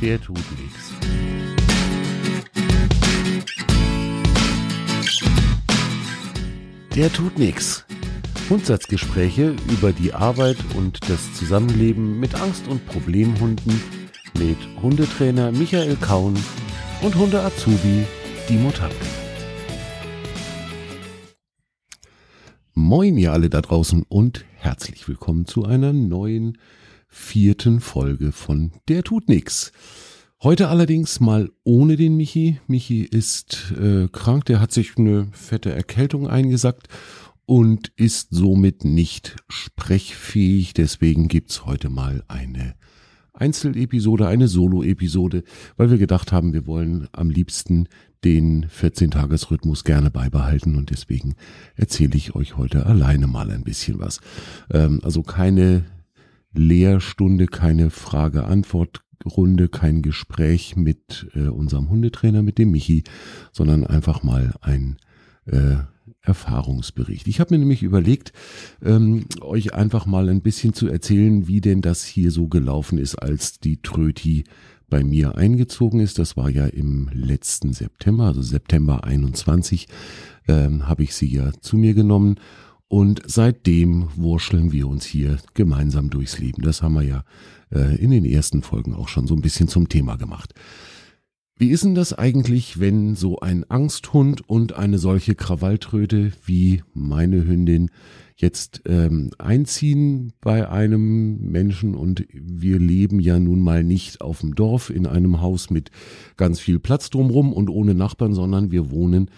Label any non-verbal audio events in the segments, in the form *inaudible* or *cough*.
der tut nichts. Der tut nichts. Grundsatzgespräche über die Arbeit und das Zusammenleben mit Angst- und Problemhunden mit Hundetrainer Michael Kaun und Hunde-Azubi Dimo Tapke. Moin ihr alle da draußen und herzlich willkommen zu einer neuen vierten Folge von Der tut nix. Heute allerdings mal ohne den Michi. Michi ist äh, krank, der hat sich eine fette Erkältung eingesackt und ist somit nicht sprechfähig. Deswegen gibt's heute mal eine Einzelepisode, eine Solo-Episode, weil wir gedacht haben, wir wollen am liebsten den 14-Tages-Rhythmus gerne beibehalten und deswegen erzähle ich euch heute alleine mal ein bisschen was. Ähm, also keine Lehrstunde, keine Frage-Antwort-Runde, kein Gespräch mit äh, unserem Hundetrainer, mit dem Michi, sondern einfach mal ein äh, Erfahrungsbericht. Ich habe mir nämlich überlegt, ähm, euch einfach mal ein bisschen zu erzählen, wie denn das hier so gelaufen ist, als die Tröti bei mir eingezogen ist. Das war ja im letzten September, also September 21, ähm, habe ich sie ja zu mir genommen. Und seitdem wurscheln wir uns hier gemeinsam durchs Leben. Das haben wir ja äh, in den ersten Folgen auch schon so ein bisschen zum Thema gemacht. Wie ist denn das eigentlich, wenn so ein Angsthund und eine solche Krawalltröte wie meine Hündin jetzt ähm, einziehen bei einem Menschen und wir leben ja nun mal nicht auf dem Dorf in einem Haus mit ganz viel Platz drumrum und ohne Nachbarn, sondern wir wohnen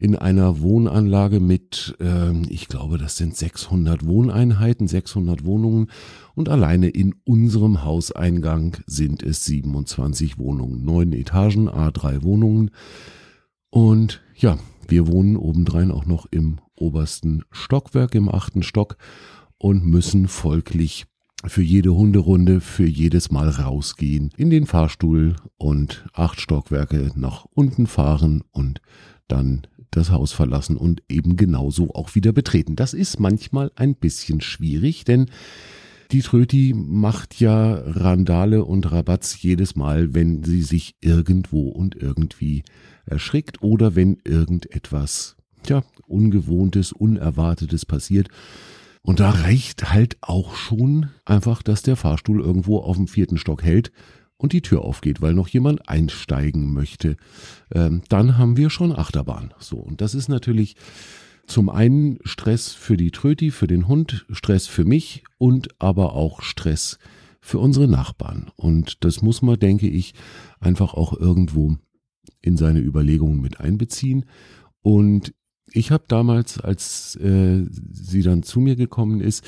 in einer Wohnanlage mit, äh, ich glaube, das sind 600 Wohneinheiten, 600 Wohnungen. Und alleine in unserem Hauseingang sind es 27 Wohnungen, neun Etagen, A3 Wohnungen. Und ja, wir wohnen obendrein auch noch im obersten Stockwerk, im achten Stock und müssen folglich für jede Hunderunde, für jedes Mal rausgehen in den Fahrstuhl und acht Stockwerke nach unten fahren und dann das Haus verlassen und eben genauso auch wieder betreten. Das ist manchmal ein bisschen schwierig, denn die Tröti macht ja Randale und Rabatz jedes Mal, wenn sie sich irgendwo und irgendwie erschrickt oder wenn irgendetwas, ja, Ungewohntes, Unerwartetes passiert. Und da reicht halt auch schon einfach, dass der Fahrstuhl irgendwo auf dem vierten Stock hält und die Tür aufgeht, weil noch jemand einsteigen möchte, ähm, dann haben wir schon Achterbahn. So, und das ist natürlich zum einen Stress für die Tröti, für den Hund, Stress für mich und aber auch Stress für unsere Nachbarn. Und das muss man, denke ich, einfach auch irgendwo in seine Überlegungen mit einbeziehen. Und ich habe damals, als äh, sie dann zu mir gekommen ist,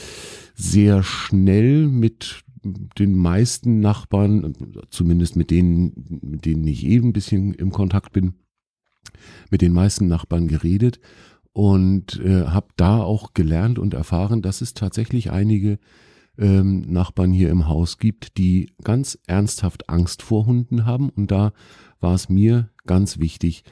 sehr schnell mit den meisten Nachbarn, zumindest mit denen, mit denen ich eben ein bisschen im Kontakt bin, mit den meisten Nachbarn geredet und äh, habe da auch gelernt und erfahren, dass es tatsächlich einige ähm, Nachbarn hier im Haus gibt, die ganz ernsthaft Angst vor Hunden haben. Und da war es mir ganz wichtig,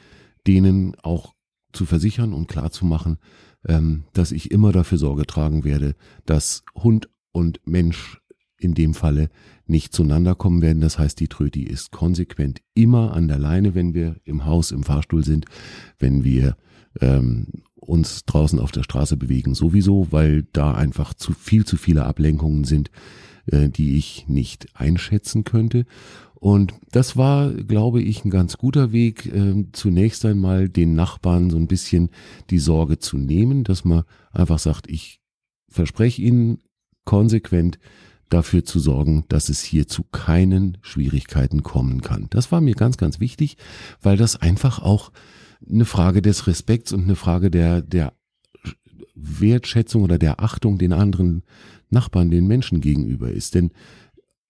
denen auch zu versichern und klarzumachen, ähm, dass ich immer dafür Sorge tragen werde, dass Hund und Mensch in dem Falle nicht zueinander kommen werden. Das heißt, die Tröti ist konsequent immer an der Leine, wenn wir im Haus, im Fahrstuhl sind, wenn wir ähm, uns draußen auf der Straße bewegen, sowieso, weil da einfach zu viel zu viele Ablenkungen sind, äh, die ich nicht einschätzen könnte. Und das war, glaube ich, ein ganz guter Weg, äh, zunächst einmal den Nachbarn so ein bisschen die Sorge zu nehmen, dass man einfach sagt, ich verspreche Ihnen konsequent, dafür zu sorgen, dass es hier zu keinen Schwierigkeiten kommen kann. Das war mir ganz, ganz wichtig, weil das einfach auch eine Frage des Respekts und eine Frage der, der Wertschätzung oder der Achtung den anderen Nachbarn, den Menschen gegenüber ist. Denn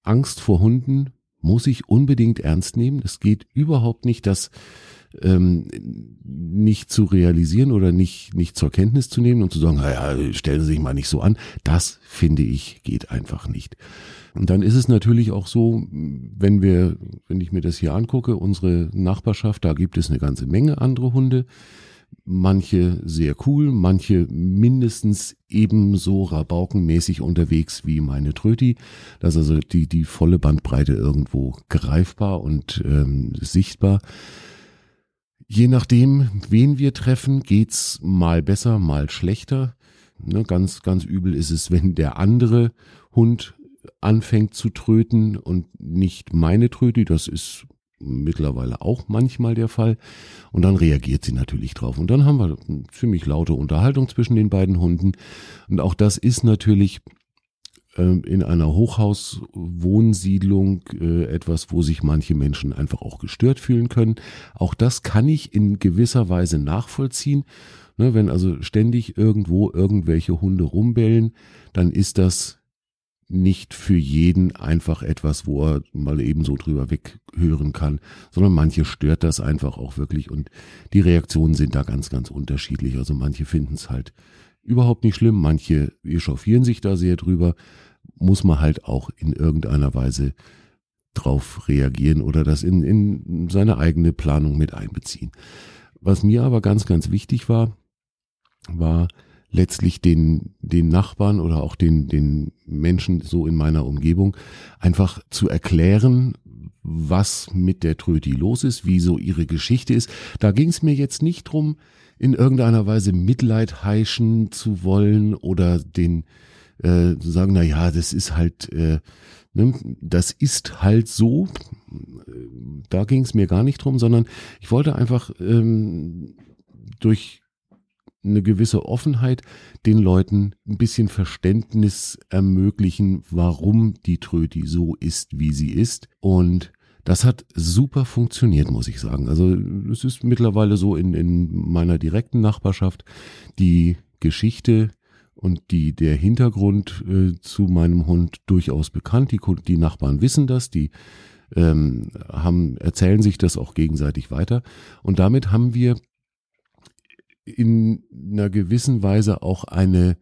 Angst vor Hunden muss ich unbedingt ernst nehmen. Es geht überhaupt nicht, dass ähm, nicht zu realisieren oder nicht, nicht zur Kenntnis zu nehmen und zu sagen, naja, stellen Sie sich mal nicht so an. Das finde ich geht einfach nicht. Und dann ist es natürlich auch so, wenn wir, wenn ich mir das hier angucke, unsere Nachbarschaft, da gibt es eine ganze Menge andere Hunde. Manche sehr cool, manche mindestens ebenso rabaukenmäßig unterwegs wie meine Tröti. Das ist also die, die volle Bandbreite irgendwo greifbar und ähm, sichtbar. Je nachdem, wen wir treffen, geht's mal besser, mal schlechter. Ne, ganz, ganz übel ist es, *laughs* wenn der andere Hund anfängt zu tröten und nicht meine Tröti. Das ist mittlerweile auch manchmal der Fall. Und dann reagiert sie natürlich drauf. Und dann haben wir eine ziemlich laute Unterhaltung zwischen den beiden Hunden. Und auch das ist natürlich in einer Hochhauswohnsiedlung äh, etwas, wo sich manche Menschen einfach auch gestört fühlen können. Auch das kann ich in gewisser Weise nachvollziehen. Ne, wenn also ständig irgendwo irgendwelche Hunde rumbellen, dann ist das nicht für jeden einfach etwas, wo er mal eben so drüber weghören kann, sondern manche stört das einfach auch wirklich und die Reaktionen sind da ganz, ganz unterschiedlich. Also manche finden es halt überhaupt nicht schlimm, manche echauffieren sich da sehr drüber, muss man halt auch in irgendeiner Weise drauf reagieren oder das in, in seine eigene Planung mit einbeziehen. Was mir aber ganz, ganz wichtig war, war, letztlich den, den Nachbarn oder auch den, den Menschen so in meiner Umgebung einfach zu erklären, was mit der Tröti los ist, wie so ihre Geschichte ist. Da ging es mir jetzt nicht drum, in irgendeiner Weise Mitleid heischen zu wollen oder den äh, zu sagen, na ja, das ist halt, äh, ne, das ist halt so. Da ging es mir gar nicht drum, sondern ich wollte einfach ähm, durch eine gewisse Offenheit den Leuten ein bisschen Verständnis ermöglichen, warum die Tröti so ist, wie sie ist. Und das hat super funktioniert, muss ich sagen. Also es ist mittlerweile so in, in meiner direkten Nachbarschaft die Geschichte und die, der Hintergrund äh, zu meinem Hund durchaus bekannt. Die, die Nachbarn wissen das, die ähm, haben, erzählen sich das auch gegenseitig weiter. Und damit haben wir in einer gewissen Weise auch eine,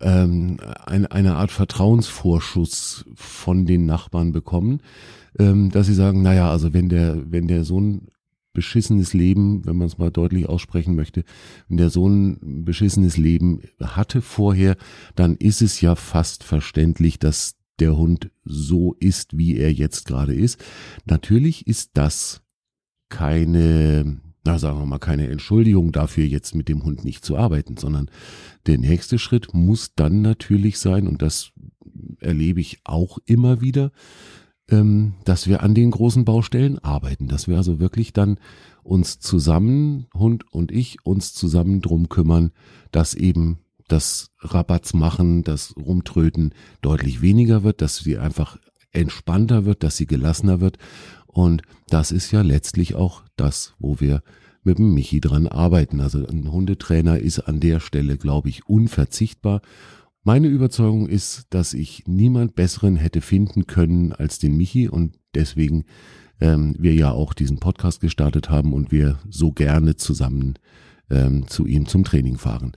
ähm, eine, eine Art Vertrauensvorschuss von den Nachbarn bekommen, ähm, dass sie sagen, naja, also wenn der, wenn der so ein beschissenes Leben, wenn man es mal deutlich aussprechen möchte, wenn der so ein beschissenes Leben hatte vorher, dann ist es ja fast verständlich, dass der Hund so ist, wie er jetzt gerade ist. Natürlich ist das keine na sagen wir mal, keine Entschuldigung dafür, jetzt mit dem Hund nicht zu arbeiten, sondern der nächste Schritt muss dann natürlich sein, und das erlebe ich auch immer wieder, ähm, dass wir an den großen Baustellen arbeiten, dass wir also wirklich dann uns zusammen, Hund und ich, uns zusammen drum kümmern, dass eben das Rabatz machen, das Rumtröten deutlich weniger wird, dass sie einfach entspannter wird, dass sie gelassener wird. Und das ist ja letztlich auch das, wo wir mit dem Michi dran arbeiten. Also ein Hundetrainer ist an der Stelle, glaube ich, unverzichtbar. Meine Überzeugung ist, dass ich niemand besseren hätte finden können als den Michi und deswegen ähm, wir ja auch diesen Podcast gestartet haben und wir so gerne zusammen ähm, zu ihm zum Training fahren.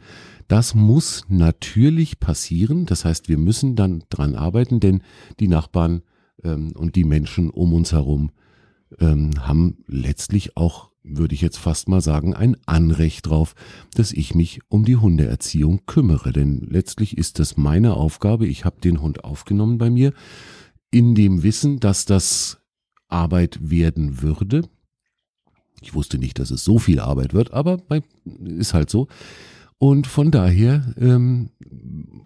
Das muss natürlich passieren. Das heißt, wir müssen dann dran arbeiten, denn die Nachbarn ähm, und die Menschen um uns herum ähm, haben letztlich auch, würde ich jetzt fast mal sagen, ein Anrecht drauf, dass ich mich um die Hundeerziehung kümmere. Denn letztlich ist das meine Aufgabe. Ich habe den Hund aufgenommen bei mir in dem Wissen, dass das Arbeit werden würde. Ich wusste nicht, dass es so viel Arbeit wird, aber ist halt so. Und von daher ähm,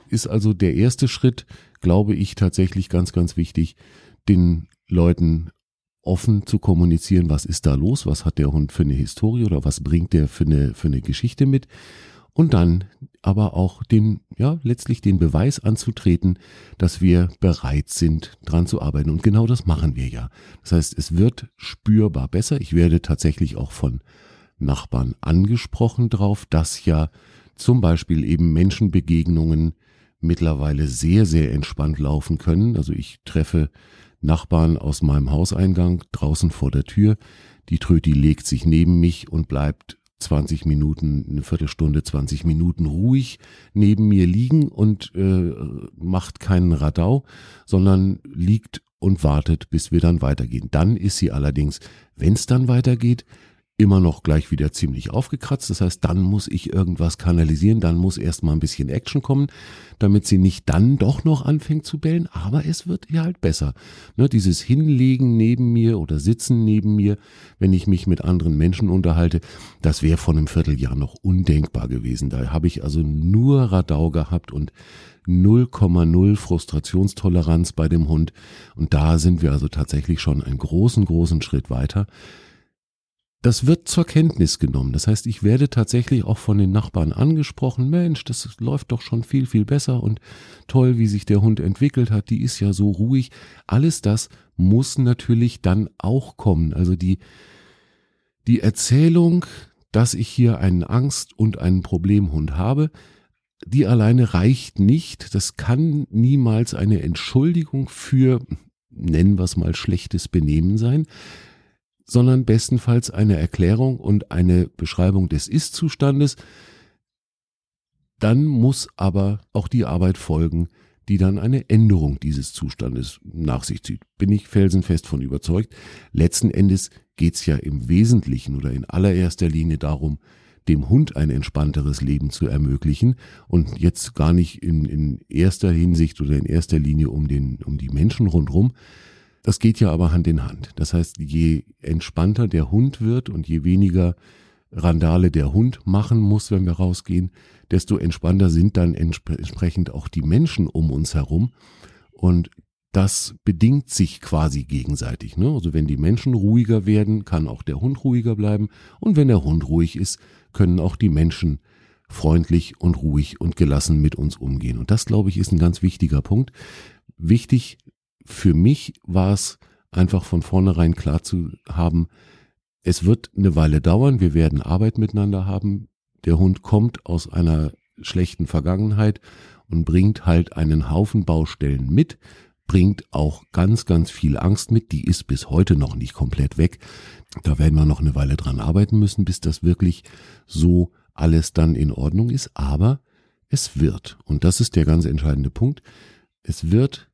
ist also der erste Schritt, glaube ich, tatsächlich ganz, ganz wichtig, den Leuten offen zu kommunizieren, was ist da los, was hat der Hund für eine Historie oder was bringt der für eine, für eine Geschichte mit. Und dann aber auch den, ja, letztlich den Beweis anzutreten, dass wir bereit sind, dran zu arbeiten. Und genau das machen wir ja. Das heißt, es wird spürbar besser. Ich werde tatsächlich auch von Nachbarn angesprochen drauf, dass ja zum Beispiel eben Menschenbegegnungen mittlerweile sehr, sehr entspannt laufen können. Also ich treffe Nachbarn aus meinem Hauseingang draußen vor der Tür. Die Tröti legt sich neben mich und bleibt 20 Minuten, eine Viertelstunde, 20 Minuten ruhig neben mir liegen und äh, macht keinen Radau, sondern liegt und wartet, bis wir dann weitergehen. Dann ist sie allerdings, wenn es dann weitergeht, immer noch gleich wieder ziemlich aufgekratzt. Das heißt, dann muss ich irgendwas kanalisieren, dann muss erstmal ein bisschen Action kommen, damit sie nicht dann doch noch anfängt zu bellen, aber es wird ihr halt besser. Ne, dieses Hinlegen neben mir oder Sitzen neben mir, wenn ich mich mit anderen Menschen unterhalte, das wäre vor einem Vierteljahr noch undenkbar gewesen. Da habe ich also nur Radau gehabt und 0,0 Frustrationstoleranz bei dem Hund. Und da sind wir also tatsächlich schon einen großen, großen Schritt weiter das wird zur Kenntnis genommen. Das heißt, ich werde tatsächlich auch von den Nachbarn angesprochen, Mensch, das läuft doch schon viel, viel besser und toll, wie sich der Hund entwickelt hat, die ist ja so ruhig. Alles das muss natürlich dann auch kommen. Also die, die Erzählung, dass ich hier einen Angst- und einen Problemhund habe, die alleine reicht nicht. Das kann niemals eine Entschuldigung für, nennen wir es mal, schlechtes Benehmen sein sondern bestenfalls eine Erklärung und eine Beschreibung des Ist-Zustandes. Dann muss aber auch die Arbeit folgen, die dann eine Änderung dieses Zustandes nach sich zieht. Bin ich felsenfest von überzeugt. Letzten Endes geht es ja im Wesentlichen oder in allererster Linie darum, dem Hund ein entspannteres Leben zu ermöglichen und jetzt gar nicht in, in erster Hinsicht oder in erster Linie um, den, um die Menschen rundherum, das geht ja aber Hand in Hand. Das heißt, je entspannter der Hund wird und je weniger Randale der Hund machen muss, wenn wir rausgehen, desto entspannter sind dann entsprechend auch die Menschen um uns herum. Und das bedingt sich quasi gegenseitig. Ne? Also wenn die Menschen ruhiger werden, kann auch der Hund ruhiger bleiben. Und wenn der Hund ruhig ist, können auch die Menschen freundlich und ruhig und gelassen mit uns umgehen. Und das, glaube ich, ist ein ganz wichtiger Punkt. Wichtig für mich war es einfach von vornherein klar zu haben, es wird eine Weile dauern, wir werden Arbeit miteinander haben. Der Hund kommt aus einer schlechten Vergangenheit und bringt halt einen Haufen Baustellen mit, bringt auch ganz, ganz viel Angst mit, die ist bis heute noch nicht komplett weg. Da werden wir noch eine Weile dran arbeiten müssen, bis das wirklich so alles dann in Ordnung ist, aber es wird, und das ist der ganz entscheidende Punkt, es wird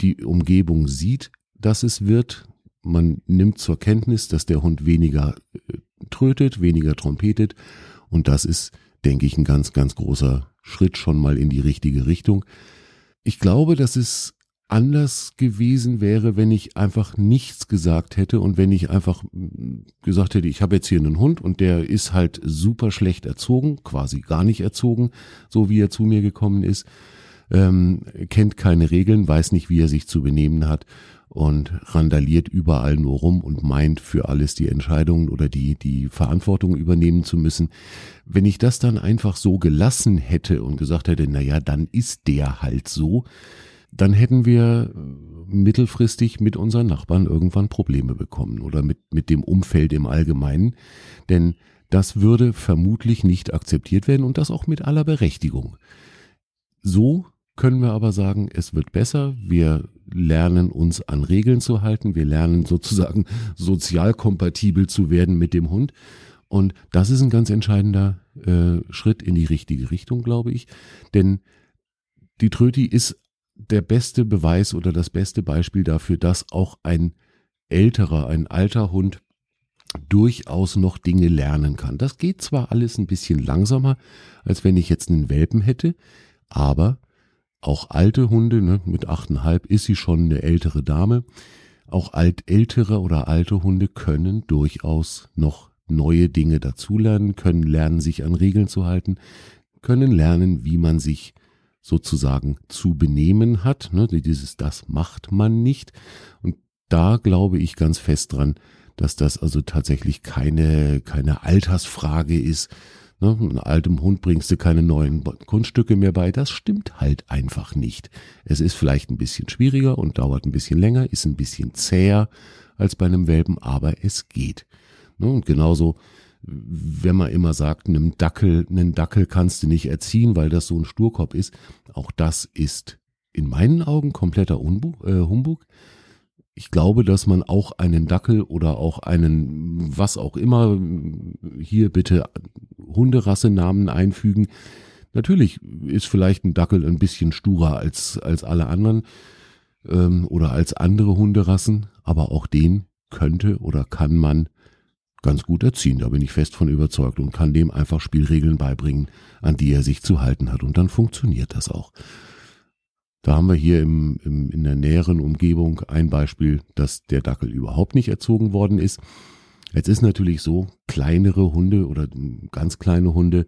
die Umgebung sieht, dass es wird. Man nimmt zur Kenntnis, dass der Hund weniger äh, trötet, weniger trompetet. Und das ist, denke ich, ein ganz, ganz großer Schritt schon mal in die richtige Richtung. Ich glaube, dass es anders gewesen wäre, wenn ich einfach nichts gesagt hätte und wenn ich einfach gesagt hätte, ich habe jetzt hier einen Hund und der ist halt super schlecht erzogen, quasi gar nicht erzogen, so wie er zu mir gekommen ist ähm, kennt keine Regeln, weiß nicht, wie er sich zu benehmen hat und randaliert überall nur rum und meint für alles die Entscheidungen oder die, die Verantwortung übernehmen zu müssen. Wenn ich das dann einfach so gelassen hätte und gesagt hätte, na ja, dann ist der halt so, dann hätten wir mittelfristig mit unseren Nachbarn irgendwann Probleme bekommen oder mit, mit dem Umfeld im Allgemeinen. Denn das würde vermutlich nicht akzeptiert werden und das auch mit aller Berechtigung. So können wir aber sagen, es wird besser. Wir lernen uns an Regeln zu halten. Wir lernen sozusagen *laughs* sozial kompatibel zu werden mit dem Hund. Und das ist ein ganz entscheidender äh, Schritt in die richtige Richtung, glaube ich. Denn die Tröti ist der beste Beweis oder das beste Beispiel dafür, dass auch ein älterer, ein alter Hund durchaus noch Dinge lernen kann. Das geht zwar alles ein bisschen langsamer, als wenn ich jetzt einen Welpen hätte, aber auch alte Hunde, ne, mit achteinhalb ist sie schon eine ältere Dame. Auch alt, ältere oder alte Hunde können durchaus noch neue Dinge dazulernen, können lernen, sich an Regeln zu halten, können lernen, wie man sich sozusagen zu benehmen hat. Ne, dieses, das macht man nicht. Und da glaube ich ganz fest dran, dass das also tatsächlich keine, keine Altersfrage ist, Ne, einem altem Hund bringst du keine neuen Kunststücke mehr bei. Das stimmt halt einfach nicht. Es ist vielleicht ein bisschen schwieriger und dauert ein bisschen länger, ist ein bisschen zäher als bei einem Welpen, aber es geht. Ne, und genauso, wenn man immer sagt, einem Dackel, einen Dackel kannst du nicht erziehen, weil das so ein Sturkopf ist. Auch das ist in meinen Augen kompletter Unbug, äh, Humbug ich glaube, dass man auch einen Dackel oder auch einen, was auch immer, hier bitte Hunderassenamen einfügen. Natürlich ist vielleicht ein Dackel ein bisschen sturer als, als alle anderen ähm, oder als andere Hunderassen, aber auch den könnte oder kann man ganz gut erziehen. Da bin ich fest von überzeugt und kann dem einfach Spielregeln beibringen, an die er sich zu halten hat. Und dann funktioniert das auch. Da haben wir hier im, im, in der näheren Umgebung ein Beispiel, dass der Dackel überhaupt nicht erzogen worden ist. Jetzt ist natürlich so, kleinere Hunde oder ganz kleine Hunde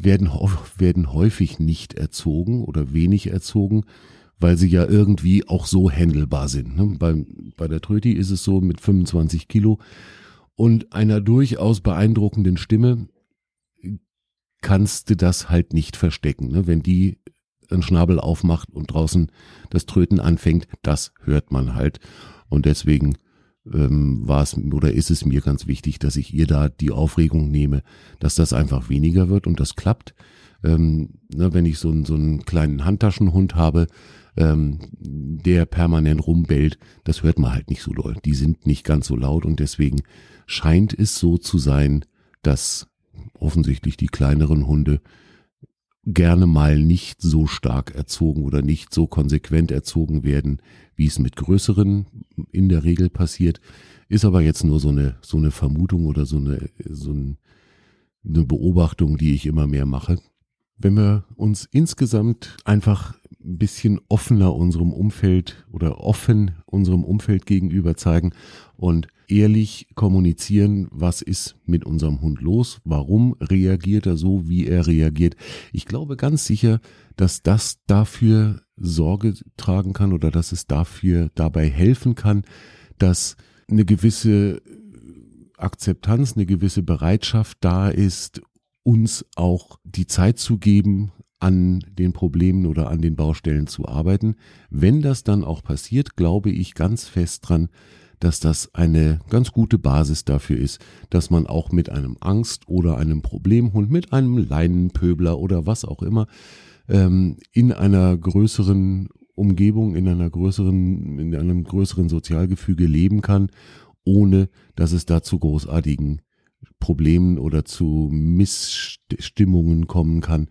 werden, werden häufig nicht erzogen oder wenig erzogen, weil sie ja irgendwie auch so händelbar sind. Ne? Bei, bei der Tröti ist es so mit 25 Kilo und einer durchaus beeindruckenden Stimme kannst du das halt nicht verstecken. Ne? Wenn die einen Schnabel aufmacht und draußen das Tröten anfängt, das hört man halt. Und deswegen ähm, war es oder ist es mir ganz wichtig, dass ich ihr da die Aufregung nehme, dass das einfach weniger wird und das klappt. Ähm, ne, wenn ich so, einen so einen kleinen Handtaschenhund habe, ähm, der permanent rumbellt, das hört man halt nicht so doll. Die sind nicht ganz so laut und deswegen scheint es so zu sein, dass offensichtlich die kleineren Hunde gerne mal nicht so stark erzogen oder nicht so konsequent erzogen werden, wie es mit größeren in der Regel passiert. Ist aber jetzt nur so eine, so eine Vermutung oder so eine, so ein, eine Beobachtung, die ich immer mehr mache. Wenn wir uns insgesamt einfach ein bisschen offener unserem Umfeld oder offen unserem Umfeld gegenüber zeigen und ehrlich kommunizieren, was ist mit unserem Hund los, warum reagiert er so, wie er reagiert. Ich glaube ganz sicher, dass das dafür Sorge tragen kann oder dass es dafür dabei helfen kann, dass eine gewisse Akzeptanz, eine gewisse Bereitschaft da ist, uns auch die Zeit zu geben, an den Problemen oder an den Baustellen zu arbeiten. Wenn das dann auch passiert, glaube ich ganz fest dran, dass das eine ganz gute Basis dafür ist, dass man auch mit einem Angst- oder einem Problemhund, mit einem Leinenpöbler oder was auch immer, ähm, in einer größeren Umgebung, in einer größeren, in einem größeren Sozialgefüge leben kann, ohne dass es da zu großartigen Problemen oder zu Missstimmungen kommen kann.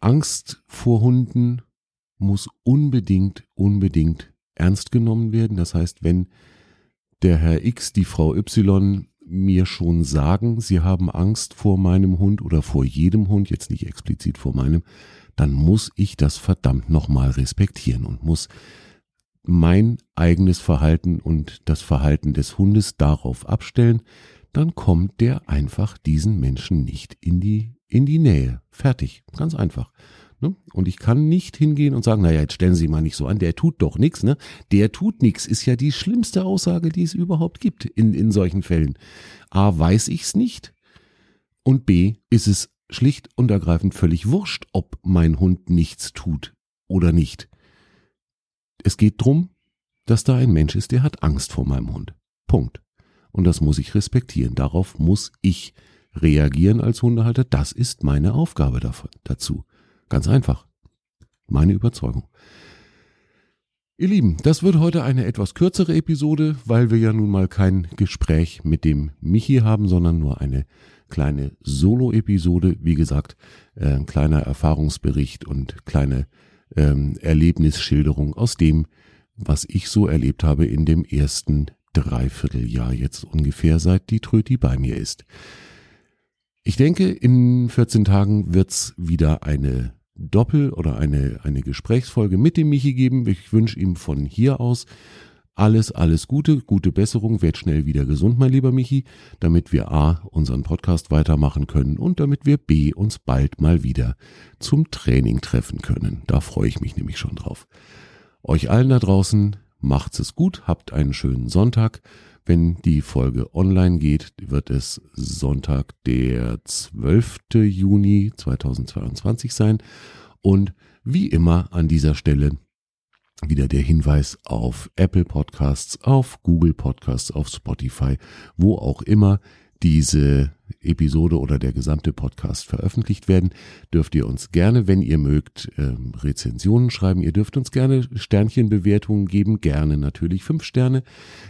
Angst vor Hunden muss unbedingt, unbedingt ernst genommen werden. Das heißt, wenn der Herr X, die Frau Y mir schon sagen, sie haben Angst vor meinem Hund oder vor jedem Hund, jetzt nicht explizit vor meinem, dann muss ich das verdammt nochmal respektieren und muss mein eigenes Verhalten und das Verhalten des Hundes darauf abstellen, dann kommt der einfach diesen Menschen nicht in die, in die Nähe. Fertig. Ganz einfach. Ne? Und ich kann nicht hingehen und sagen, naja, jetzt stellen Sie mal nicht so an, der tut doch nichts. Ne? Der tut nichts ist ja die schlimmste Aussage, die es überhaupt gibt in, in solchen Fällen. A, weiß ich's nicht und B, ist es schlicht und ergreifend völlig wurscht, ob mein Hund nichts tut oder nicht. Es geht drum, dass da ein Mensch ist, der hat Angst vor meinem Hund. Punkt. Und das muss ich respektieren. Darauf muss ich reagieren als Hundehalter. Das ist meine Aufgabe dazu. Ganz einfach. Meine Überzeugung. Ihr Lieben, das wird heute eine etwas kürzere Episode, weil wir ja nun mal kein Gespräch mit dem Michi haben, sondern nur eine kleine Solo-Episode. Wie gesagt, äh, ein kleiner Erfahrungsbericht und kleine ähm, Erlebnisschilderung aus dem, was ich so erlebt habe in dem ersten Dreivierteljahr jetzt ungefähr, seit die Tröti bei mir ist. Ich denke, in 14 Tagen wird's wieder eine Doppel- oder eine, eine Gesprächsfolge mit dem Michi geben. Ich wünsche ihm von hier aus alles, alles Gute, gute Besserung, werd schnell wieder gesund, mein lieber Michi, damit wir A, unseren Podcast weitermachen können und damit wir B, uns bald mal wieder zum Training treffen können. Da freue ich mich nämlich schon drauf. Euch allen da draußen, macht's es gut, habt einen schönen Sonntag. Wenn die Folge online geht, wird es Sonntag, der 12. Juni 2022 sein. Und wie immer an dieser Stelle wieder der Hinweis auf Apple Podcasts, auf Google Podcasts, auf Spotify, wo auch immer diese Episode oder der gesamte Podcast veröffentlicht werden, dürft ihr uns gerne, wenn ihr mögt, ähm, Rezensionen schreiben. Ihr dürft uns gerne Sternchenbewertungen geben, gerne natürlich fünf Sterne.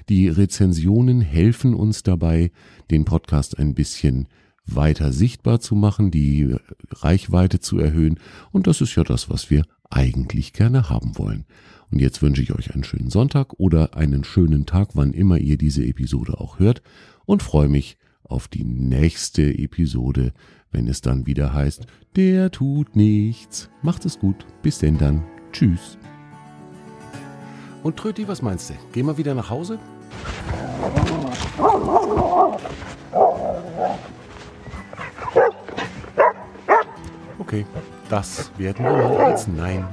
Die Rezensionen helfen uns dabei, den Podcast ein bisschen weiter sichtbar zu machen, die Reichweite zu erhöhen. Und das ist ja das, was wir eigentlich gerne haben wollen. Und jetzt wünsche ich euch einen schönen Sonntag oder einen schönen Tag, wann immer ihr diese Episode auch hört und freue mich auf die nächste Episode, wenn es dann wieder heißt, der tut nichts. Macht es gut. Bis denn dann. Tschüss. Und Tröti, was meinst du? Gehen wir wieder nach Hause? Okay, das werden wir mal als Nein